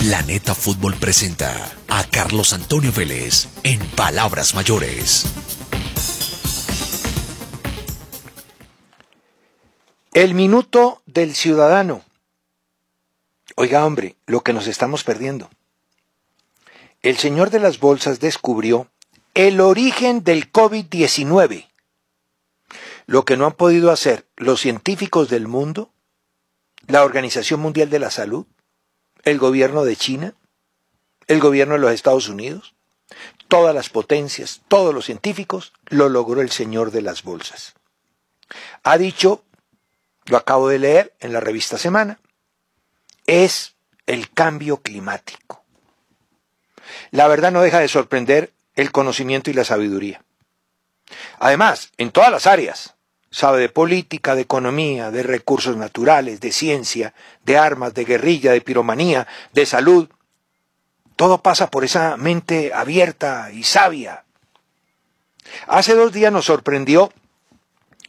Planeta Fútbol presenta a Carlos Antonio Vélez en Palabras Mayores. El minuto del ciudadano. Oiga, hombre, lo que nos estamos perdiendo. El señor de las bolsas descubrió el origen del COVID-19. Lo que no han podido hacer los científicos del mundo, la Organización Mundial de la Salud, el gobierno de China, el gobierno de los Estados Unidos, todas las potencias, todos los científicos, lo logró el señor de las bolsas. Ha dicho, lo acabo de leer en la revista Semana, es el cambio climático. La verdad no deja de sorprender el conocimiento y la sabiduría. Además, en todas las áreas, sabe de política, de economía, de recursos naturales, de ciencia, de armas, de guerrilla, de piromanía, de salud. Todo pasa por esa mente abierta y sabia. Hace dos días nos sorprendió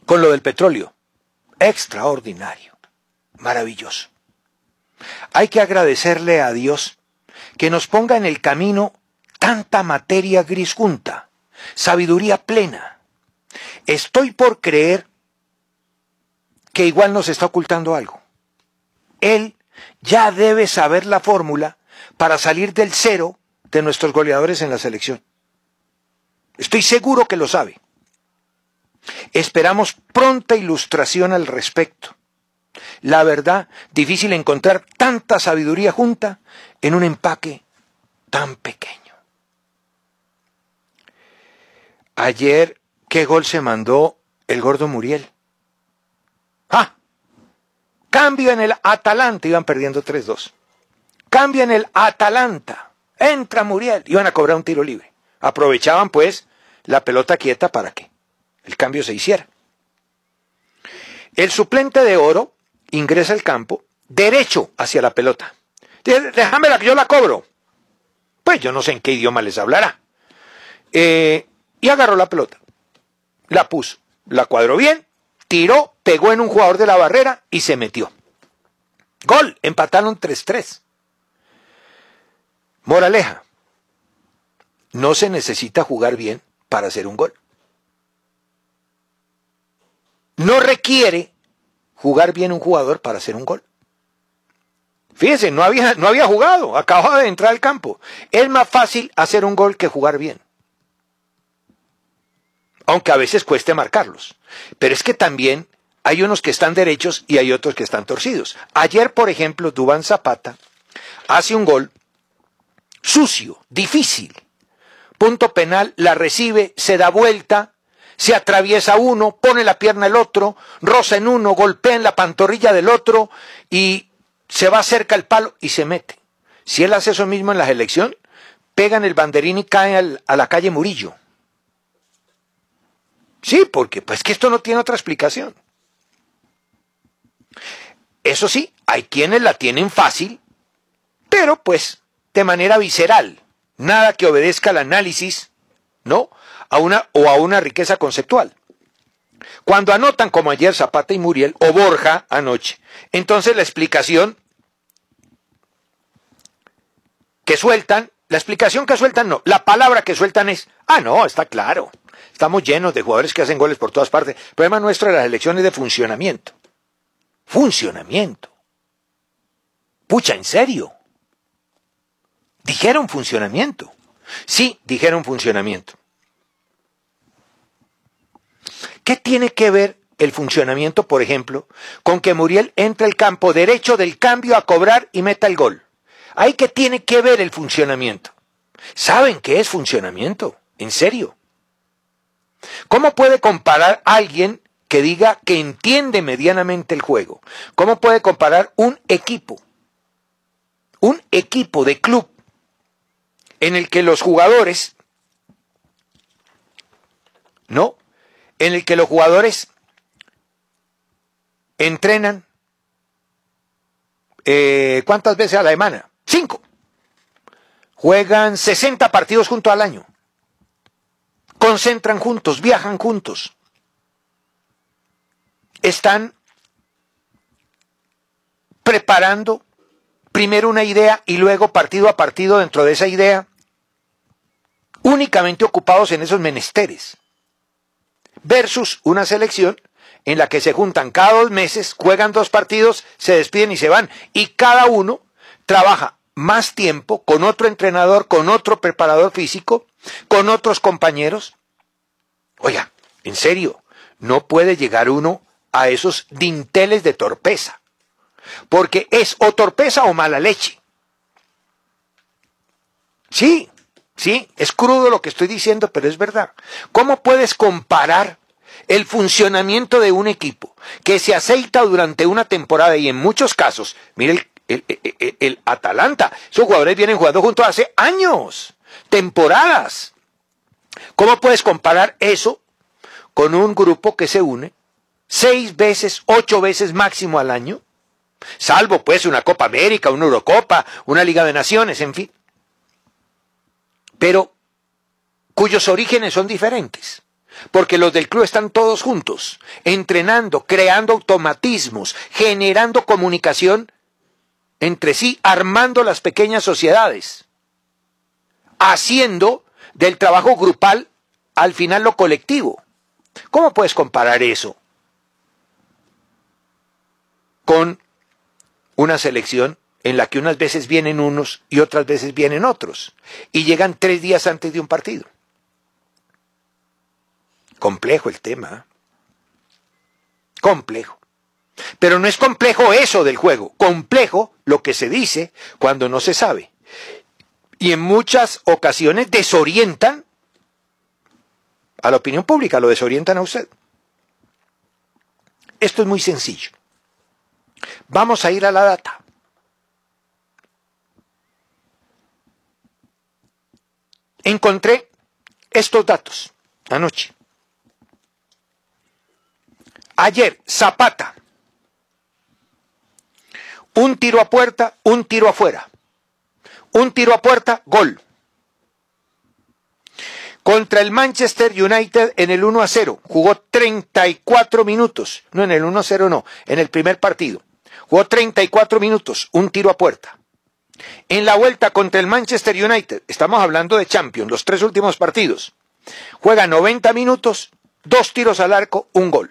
con lo del petróleo. Extraordinario, maravilloso. Hay que agradecerle a Dios que nos ponga en el camino tanta materia gris junta, sabiduría plena. Estoy por creer que igual nos está ocultando algo. Él ya debe saber la fórmula para salir del cero de nuestros goleadores en la selección. Estoy seguro que lo sabe. Esperamos pronta ilustración al respecto. La verdad, difícil encontrar tanta sabiduría junta en un empaque tan pequeño. Ayer, ¿qué gol se mandó el gordo Muriel? ¡Ah! Cambio en el Atalanta, iban perdiendo 3-2. Cambio en el Atalanta. Entra Muriel, iban a cobrar un tiro libre. Aprovechaban pues la pelota quieta para que el cambio se hiciera. El suplente de oro ingresa al campo derecho hacia la pelota. Dice, déjamela que yo la cobro. Pues yo no sé en qué idioma les hablará. Eh, y agarró la pelota. La puso. La cuadró bien tiró, pegó en un jugador de la barrera y se metió. Gol, empataron 3-3. Moraleja, no se necesita jugar bien para hacer un gol. No requiere jugar bien un jugador para hacer un gol. Fíjense, no había, no había jugado, acababa de entrar al campo. Es más fácil hacer un gol que jugar bien aunque a veces cueste marcarlos. Pero es que también hay unos que están derechos y hay otros que están torcidos. Ayer, por ejemplo, Dubán Zapata hace un gol sucio, difícil. Punto penal, la recibe, se da vuelta, se atraviesa uno, pone la pierna el otro, roza en uno, golpea en la pantorrilla del otro y se va cerca al palo y se mete. Si él hace eso mismo en la elección, pega en el banderín y cae a la calle Murillo. Sí, porque pues que esto no tiene otra explicación. Eso sí, hay quienes la tienen fácil, pero pues de manera visceral, nada que obedezca al análisis, ¿no? A una o a una riqueza conceptual. Cuando anotan como ayer Zapata y Muriel o Borja anoche, entonces la explicación que sueltan, la explicación que sueltan no, la palabra que sueltan es, ah, no, está claro. Estamos llenos de jugadores que hacen goles por todas partes. El problema nuestro de las elecciones de funcionamiento. Funcionamiento. Pucha, en serio. Dijeron funcionamiento. Sí, dijeron funcionamiento. ¿Qué tiene que ver el funcionamiento, por ejemplo, con que Muriel entre al campo derecho del cambio a cobrar y meta el gol? ¿Hay que tiene que ver el funcionamiento? ¿Saben qué es funcionamiento? ¿En serio? ¿Cómo puede comparar alguien que diga que entiende medianamente el juego? ¿Cómo puede comparar un equipo? Un equipo de club en el que los jugadores, ¿no? En el que los jugadores entrenan, eh, ¿cuántas veces a la semana? Cinco. Juegan 60 partidos junto al año. Concentran juntos, viajan juntos. Están preparando primero una idea y luego partido a partido dentro de esa idea únicamente ocupados en esos menesteres, versus una selección en la que se juntan cada dos meses, juegan dos partidos, se despiden y se van, y cada uno trabaja más tiempo con otro entrenador, con otro preparador físico, con otros compañeros. Oiga, en serio, no puede llegar uno a esos dinteles de torpeza, porque es o torpeza o mala leche. Sí, Sí, es crudo lo que estoy diciendo, pero es verdad. ¿Cómo puedes comparar el funcionamiento de un equipo que se aceita durante una temporada y en muchos casos, mire el, Atalanta, esos jugadores vienen jugando juntos hace años, temporadas. ¿Cómo puedes comparar eso con un grupo que se une seis veces, ocho veces máximo al año? Salvo pues una Copa América, una Eurocopa, una Liga de Naciones, en fin pero cuyos orígenes son diferentes. Porque los del club están todos juntos, entrenando, creando automatismos, generando comunicación entre sí, armando las pequeñas sociedades, haciendo del trabajo grupal al final lo colectivo. ¿Cómo puedes comparar eso con una selección en la que unas veces vienen unos y otras veces vienen otros, y llegan tres días antes de un partido. Complejo el tema. Complejo. Pero no es complejo eso del juego, complejo lo que se dice cuando no se sabe. Y en muchas ocasiones desorientan a la opinión pública, lo desorientan a usted. Esto es muy sencillo. Vamos a ir a la data. encontré estos datos anoche. Ayer, Zapata. Un tiro a puerta, un tiro afuera. Un tiro a puerta, gol. Contra el Manchester United en el 1 a 0. Jugó 34 minutos. No, en el 1 a 0 no. En el primer partido. Jugó 34 minutos. Un tiro a puerta. En la vuelta contra el Manchester United, estamos hablando de Champions, los tres últimos partidos, juega 90 minutos, dos tiros al arco, un gol.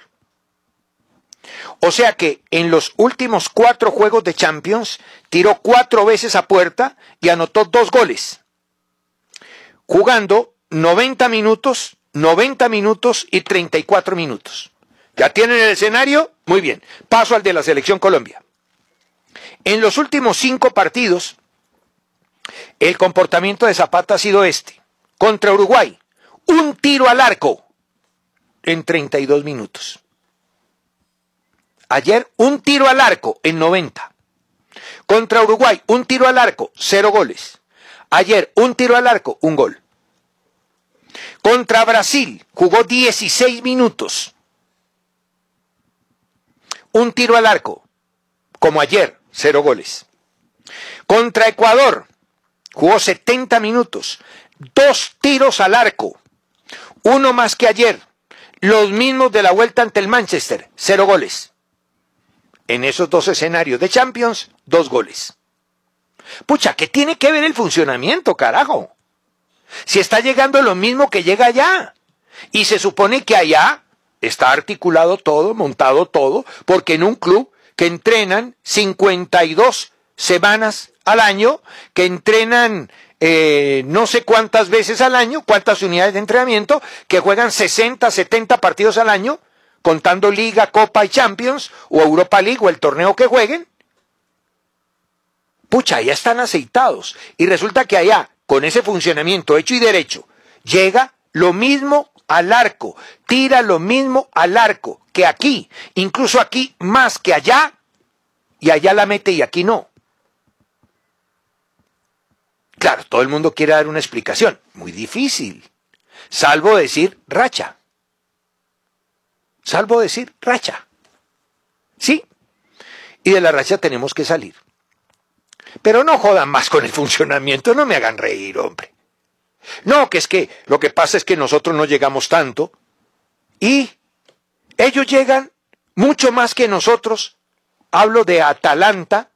O sea que en los últimos cuatro juegos de Champions tiró cuatro veces a puerta y anotó dos goles. Jugando 90 minutos, 90 minutos y 34 minutos. ¿Ya tienen el escenario? Muy bien. Paso al de la selección Colombia. En los últimos cinco partidos, el comportamiento de Zapata ha sido este. Contra Uruguay, un tiro al arco en 32 minutos. Ayer, un tiro al arco en 90. Contra Uruguay, un tiro al arco, cero goles. Ayer, un tiro al arco, un gol. Contra Brasil, jugó 16 minutos. Un tiro al arco, como ayer, cero goles. Contra Ecuador, Jugó 70 minutos. Dos tiros al arco. Uno más que ayer. Los mismos de la vuelta ante el Manchester. Cero goles. En esos dos escenarios de Champions, dos goles. Pucha, ¿qué tiene que ver el funcionamiento, carajo? Si está llegando lo mismo que llega allá. Y se supone que allá está articulado todo, montado todo, porque en un club que entrenan 52 semanas al año, que entrenan eh, no sé cuántas veces al año, cuántas unidades de entrenamiento, que juegan 60, 70 partidos al año, contando Liga, Copa y Champions, o Europa League, o el torneo que jueguen. Pucha, ya están aceitados. Y resulta que allá, con ese funcionamiento hecho y derecho, llega lo mismo al arco, tira lo mismo al arco aquí, incluso aquí más que allá, y allá la mete y aquí no. Claro, todo el mundo quiere dar una explicación, muy difícil, salvo decir racha. Salvo decir racha. ¿Sí? Y de la racha tenemos que salir. Pero no jodan más con el funcionamiento, no me hagan reír, hombre. No, que es que lo que pasa es que nosotros no llegamos tanto y ellos llegan mucho más que nosotros. Hablo de Atalanta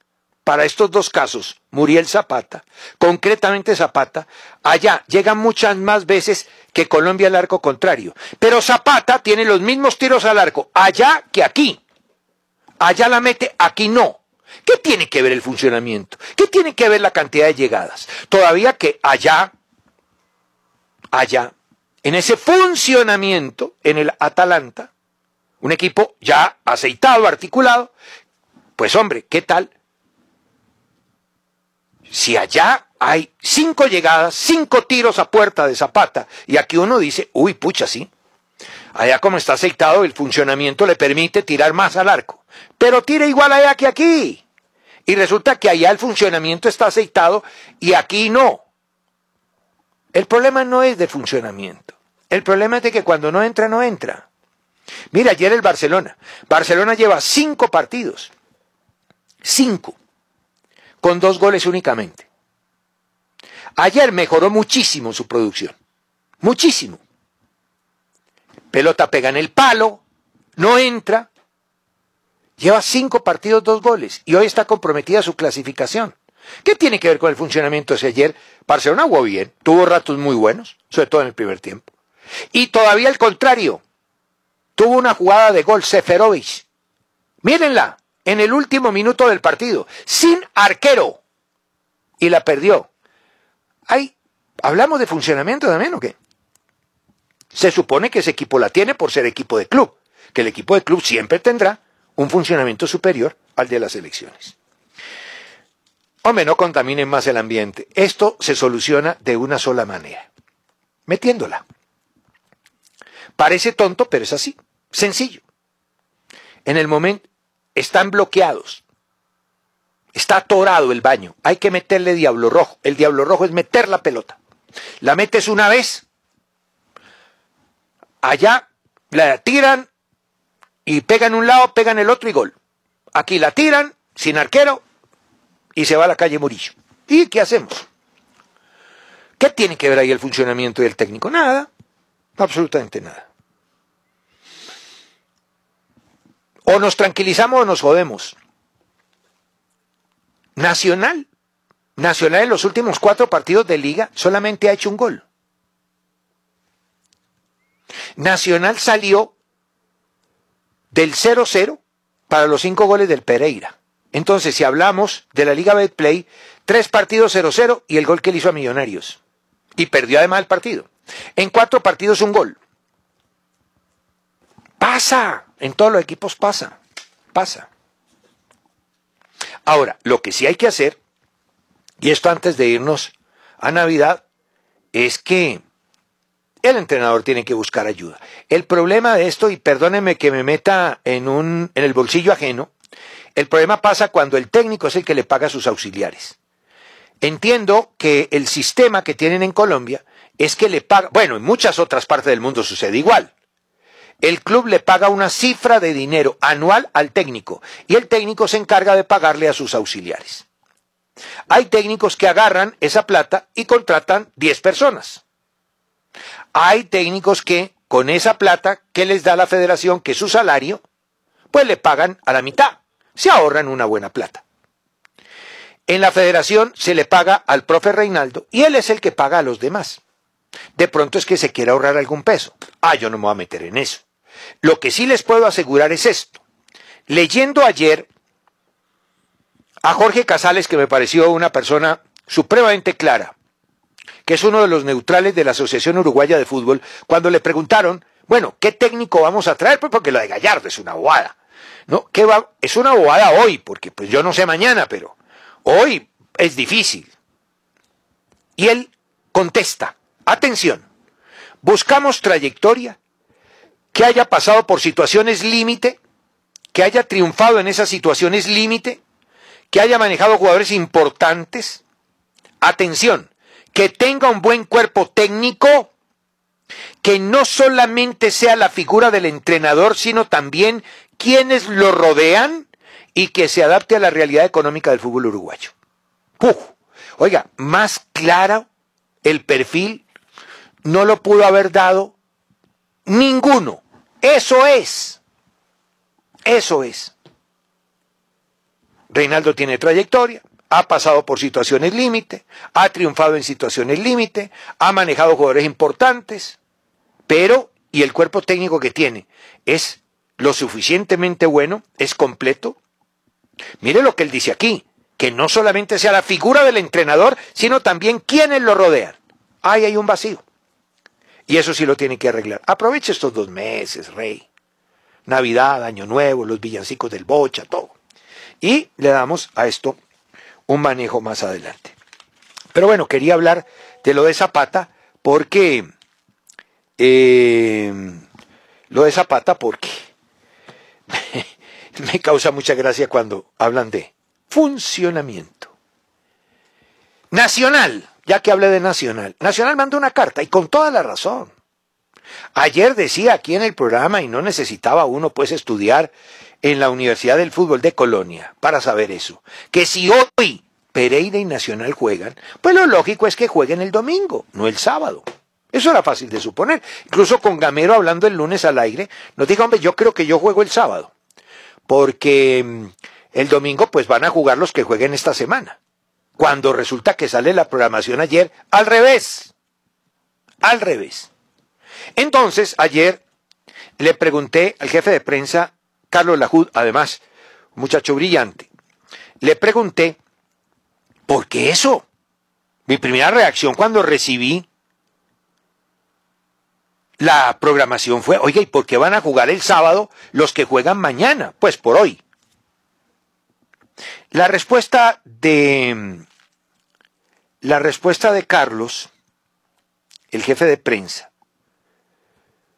para estos dos casos, Muriel Zapata, concretamente Zapata, allá llegan muchas más veces que Colombia al arco contrario. Pero Zapata tiene los mismos tiros al arco allá que aquí. Allá la mete, aquí no. ¿Qué tiene que ver el funcionamiento? ¿Qué tiene que ver la cantidad de llegadas? Todavía que allá, allá, en ese funcionamiento, en el Atalanta, un equipo ya aceitado, articulado, pues hombre, ¿qué tal? Si allá hay cinco llegadas, cinco tiros a puerta de Zapata, y aquí uno dice, uy, pucha, sí. Allá como está aceitado, el funcionamiento le permite tirar más al arco. Pero tira igual allá que aquí. Y resulta que allá el funcionamiento está aceitado y aquí no. El problema no es de funcionamiento. El problema es de que cuando no entra, no entra. Mira, ayer el Barcelona. Barcelona lleva cinco partidos. Cinco. Con dos goles únicamente. Ayer mejoró muchísimo su producción. Muchísimo. Pelota pega en el palo, no entra, Lleva cinco partidos, dos goles, y hoy está comprometida su clasificación. ¿Qué tiene que ver con el funcionamiento de ayer? Barcelona jugó bien, tuvo ratos muy buenos, sobre todo en el primer tiempo. Y todavía al contrario, tuvo una jugada de gol Seferovic. Mírenla, en el último minuto del partido, sin arquero. Y la perdió. Ay, ¿hablamos de funcionamiento también o qué? Se supone que ese equipo la tiene por ser equipo de club, que el equipo de club siempre tendrá un funcionamiento superior al de las elecciones. Hombre, no contaminen más el ambiente. Esto se soluciona de una sola manera, metiéndola. Parece tonto, pero es así, sencillo. En el momento están bloqueados, está atorado el baño, hay que meterle diablo rojo. El diablo rojo es meter la pelota. La metes una vez, allá la tiran y pegan un lado, pegan el otro y gol. Aquí la tiran, sin arquero, y se va a la calle Murillo. ¿Y qué hacemos? ¿Qué tiene que ver ahí el funcionamiento del técnico? Nada, absolutamente nada. O nos tranquilizamos o nos jodemos. Nacional. Nacional en los últimos cuatro partidos de liga solamente ha hecho un gol. Nacional salió del 0-0 para los cinco goles del Pereira. Entonces, si hablamos de la Liga Betplay, tres partidos 0-0 y el gol que le hizo a Millonarios. Y perdió además el partido. En cuatro partidos un gol. Pasa, en todos los equipos pasa, pasa. Ahora, lo que sí hay que hacer, y esto antes de irnos a Navidad, es que el entrenador tiene que buscar ayuda. El problema de esto, y perdónenme que me meta en, un, en el bolsillo ajeno, el problema pasa cuando el técnico es el que le paga a sus auxiliares. Entiendo que el sistema que tienen en Colombia es que le paga, bueno, en muchas otras partes del mundo sucede igual. El club le paga una cifra de dinero anual al técnico y el técnico se encarga de pagarle a sus auxiliares. Hay técnicos que agarran esa plata y contratan 10 personas. Hay técnicos que con esa plata que les da la federación, que es su salario, pues le pagan a la mitad. Se ahorran una buena plata. En la federación se le paga al profe Reinaldo y él es el que paga a los demás. De pronto es que se quiere ahorrar algún peso. Ah, yo no me voy a meter en eso. Lo que sí les puedo asegurar es esto. Leyendo ayer a Jorge Casales, que me pareció una persona supremamente clara, que es uno de los neutrales de la Asociación Uruguaya de Fútbol, cuando le preguntaron, bueno, ¿qué técnico vamos a traer? Pues porque lo de Gallardo es una bobada. ¿No? ¿Qué va? Es una bobada hoy, porque pues yo no sé mañana, pero hoy es difícil. Y él contesta, atención, buscamos trayectoria que haya pasado por situaciones límite, que haya triunfado en esas situaciones límite, que haya manejado jugadores importantes. Atención, que tenga un buen cuerpo técnico, que no solamente sea la figura del entrenador, sino también quienes lo rodean y que se adapte a la realidad económica del fútbol uruguayo. Oiga, más claro el perfil no lo pudo haber dado ninguno. Eso es. Eso es. Reinaldo tiene trayectoria, ha pasado por situaciones límite, ha triunfado en situaciones límite, ha manejado jugadores importantes, pero, y el cuerpo técnico que tiene es lo suficientemente bueno, es completo. Mire lo que él dice aquí, que no solamente sea la figura del entrenador, sino también quienes lo rodean. Ahí hay un vacío. Y eso sí lo tiene que arreglar. Aproveche estos dos meses, rey. Navidad, Año Nuevo, los villancicos del Bocha, todo. Y le damos a esto un manejo más adelante. Pero bueno, quería hablar de lo de Zapata porque... Eh, lo de Zapata porque me causa mucha gracia cuando hablan de funcionamiento. Nacional, ya que hablé de Nacional. Nacional mandó una carta y con toda la razón. Ayer decía aquí en el programa, y no necesitaba uno pues estudiar en la Universidad del Fútbol de Colonia para saber eso, que si hoy Pereira y Nacional juegan, pues lo lógico es que jueguen el domingo, no el sábado. Eso era fácil de suponer. Incluso con Gamero hablando el lunes al aire, nos dijo, hombre, yo creo que yo juego el sábado, porque mm, el domingo pues van a jugar los que jueguen esta semana. Cuando resulta que sale la programación ayer al revés. Al revés. Entonces, ayer le pregunté al jefe de prensa, Carlos Lajud, además, muchacho brillante, le pregunté, ¿por qué eso? Mi primera reacción cuando recibí la programación fue, oiga, ¿y por qué van a jugar el sábado los que juegan mañana? Pues por hoy. La respuesta de la respuesta de Carlos, el jefe de prensa,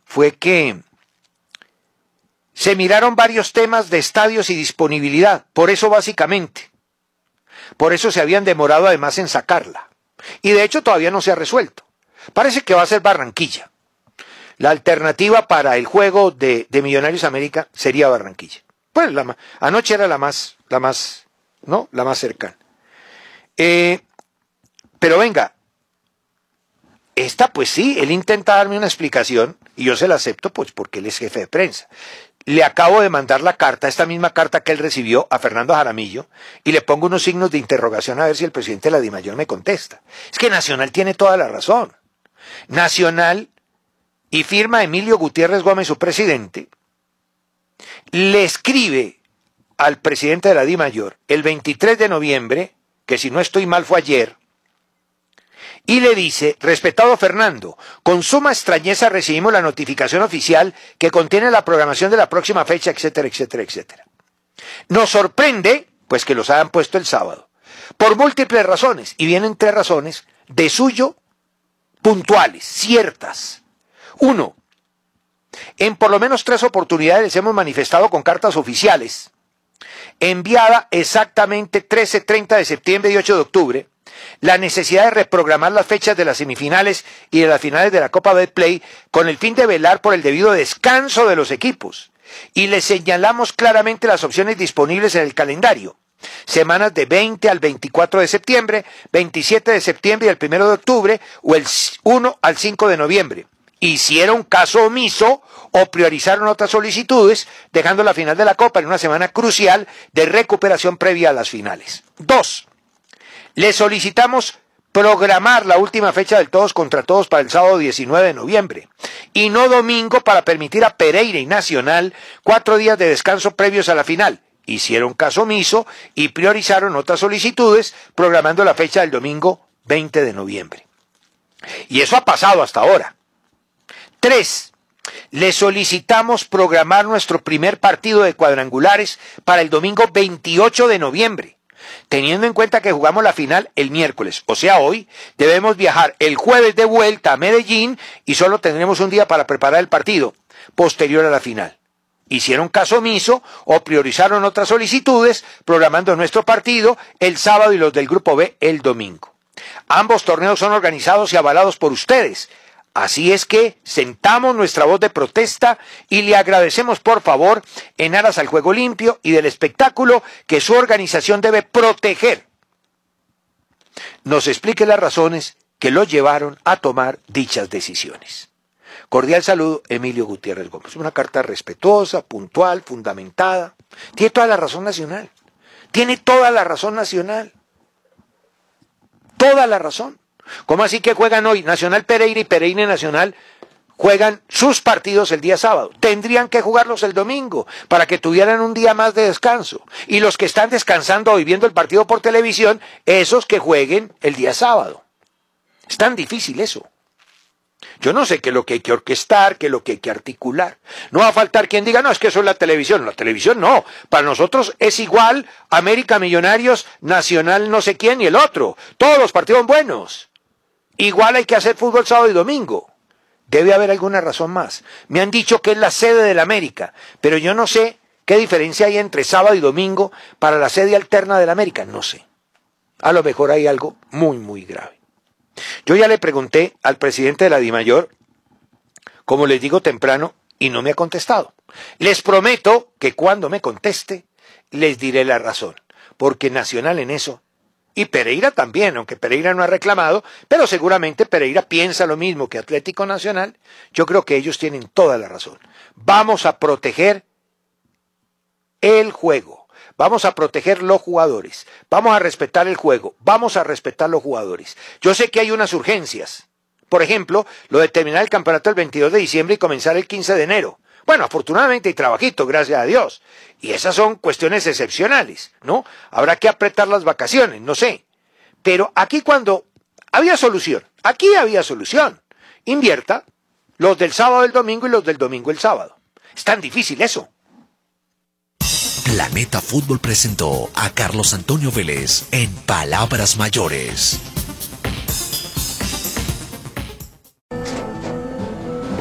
fue que se miraron varios temas de estadios y disponibilidad, por eso básicamente. Por eso se habían demorado además en sacarla. Y de hecho todavía no se ha resuelto. Parece que va a ser Barranquilla. La alternativa para el juego de, Millonarios América sería Barranquilla. Pues la, anoche era la más, la más, ¿no? La más cercana. Eh, pero venga, esta pues sí, él intenta darme una explicación y yo se la acepto pues porque él es jefe de prensa. Le acabo de mandar la carta, esta misma carta que él recibió a Fernando Jaramillo, y le pongo unos signos de interrogación a ver si el presidente de la Dimayor me contesta. Es que Nacional tiene toda la razón. Nacional, y firma Emilio Gutiérrez Gómez, su presidente, le escribe al presidente de la Dimayor el 23 de noviembre, que si no estoy mal fue ayer, y le dice, respetado Fernando, con suma extrañeza recibimos la notificación oficial que contiene la programación de la próxima fecha, etcétera, etcétera, etcétera. Nos sorprende, pues que los hayan puesto el sábado, por múltiples razones, y vienen tres razones de suyo puntuales, ciertas. Uno, en por lo menos tres oportunidades hemos manifestado con cartas oficiales, enviada exactamente 13, 30 de septiembre y 8 de octubre, la necesidad de reprogramar las fechas de las semifinales y de las finales de la Copa Betplay con el fin de velar por el debido descanso de los equipos. Y le señalamos claramente las opciones disponibles en el calendario. semanas de 20 al 24 de septiembre, 27 de septiembre y el 1 de octubre o el 1 al 5 de noviembre. Hicieron caso omiso o priorizaron otras solicitudes, dejando la final de la Copa en una semana crucial de recuperación previa a las finales. Dos, le solicitamos programar la última fecha del todos contra todos para el sábado 19 de noviembre y no domingo para permitir a Pereira y Nacional cuatro días de descanso previos a la final. Hicieron caso omiso y priorizaron otras solicitudes programando la fecha del domingo 20 de noviembre. Y eso ha pasado hasta ahora. Tres, le solicitamos programar nuestro primer partido de cuadrangulares para el domingo 28 de noviembre Teniendo en cuenta que jugamos la final el miércoles, o sea, hoy, debemos viajar el jueves de vuelta a Medellín y solo tendremos un día para preparar el partido posterior a la final. Hicieron caso omiso o priorizaron otras solicitudes, programando nuestro partido el sábado y los del Grupo B el domingo. Ambos torneos son organizados y avalados por ustedes, Así es que sentamos nuestra voz de protesta y le agradecemos por favor en aras al juego limpio y del espectáculo que su organización debe proteger. Nos explique las razones que lo llevaron a tomar dichas decisiones. Cordial saludo, Emilio Gutiérrez Gómez. Una carta respetuosa, puntual, fundamentada. Tiene toda la razón nacional. Tiene toda la razón nacional. Toda la razón. ¿Cómo así que juegan hoy Nacional Pereira y Pereira Nacional? Juegan sus partidos el día sábado. Tendrían que jugarlos el domingo para que tuvieran un día más de descanso. Y los que están descansando hoy viendo el partido por televisión, esos que jueguen el día sábado. Es tan difícil eso. Yo no sé qué es lo que hay que orquestar, qué es lo que hay que articular. No va a faltar quien diga, no, es que eso es la televisión. La televisión no. Para nosotros es igual América Millonarios, Nacional no sé quién y el otro. Todos los partidos buenos. Igual hay que hacer fútbol sábado y domingo. Debe haber alguna razón más. Me han dicho que es la sede de la América, pero yo no sé qué diferencia hay entre sábado y domingo para la sede alterna de la América. No sé. A lo mejor hay algo muy, muy grave. Yo ya le pregunté al presidente de la DIMAYOR, como les digo temprano, y no me ha contestado. Les prometo que cuando me conteste, les diré la razón, porque Nacional en eso y Pereira también, aunque Pereira no ha reclamado, pero seguramente Pereira piensa lo mismo que Atlético Nacional. Yo creo que ellos tienen toda la razón. Vamos a proteger el juego. Vamos a proteger los jugadores. Vamos a respetar el juego. Vamos a respetar los jugadores. Yo sé que hay unas urgencias. Por ejemplo, lo de terminar el campeonato el 22 de diciembre y comenzar el 15 de enero. Bueno, afortunadamente hay trabajito, gracias a Dios. Y esas son cuestiones excepcionales, ¿no? Habrá que apretar las vacaciones, no sé. Pero aquí cuando había solución, aquí había solución. Invierta los del sábado el domingo y los del domingo el sábado. Es tan difícil eso. Planeta Fútbol presentó a Carlos Antonio Vélez en Palabras Mayores.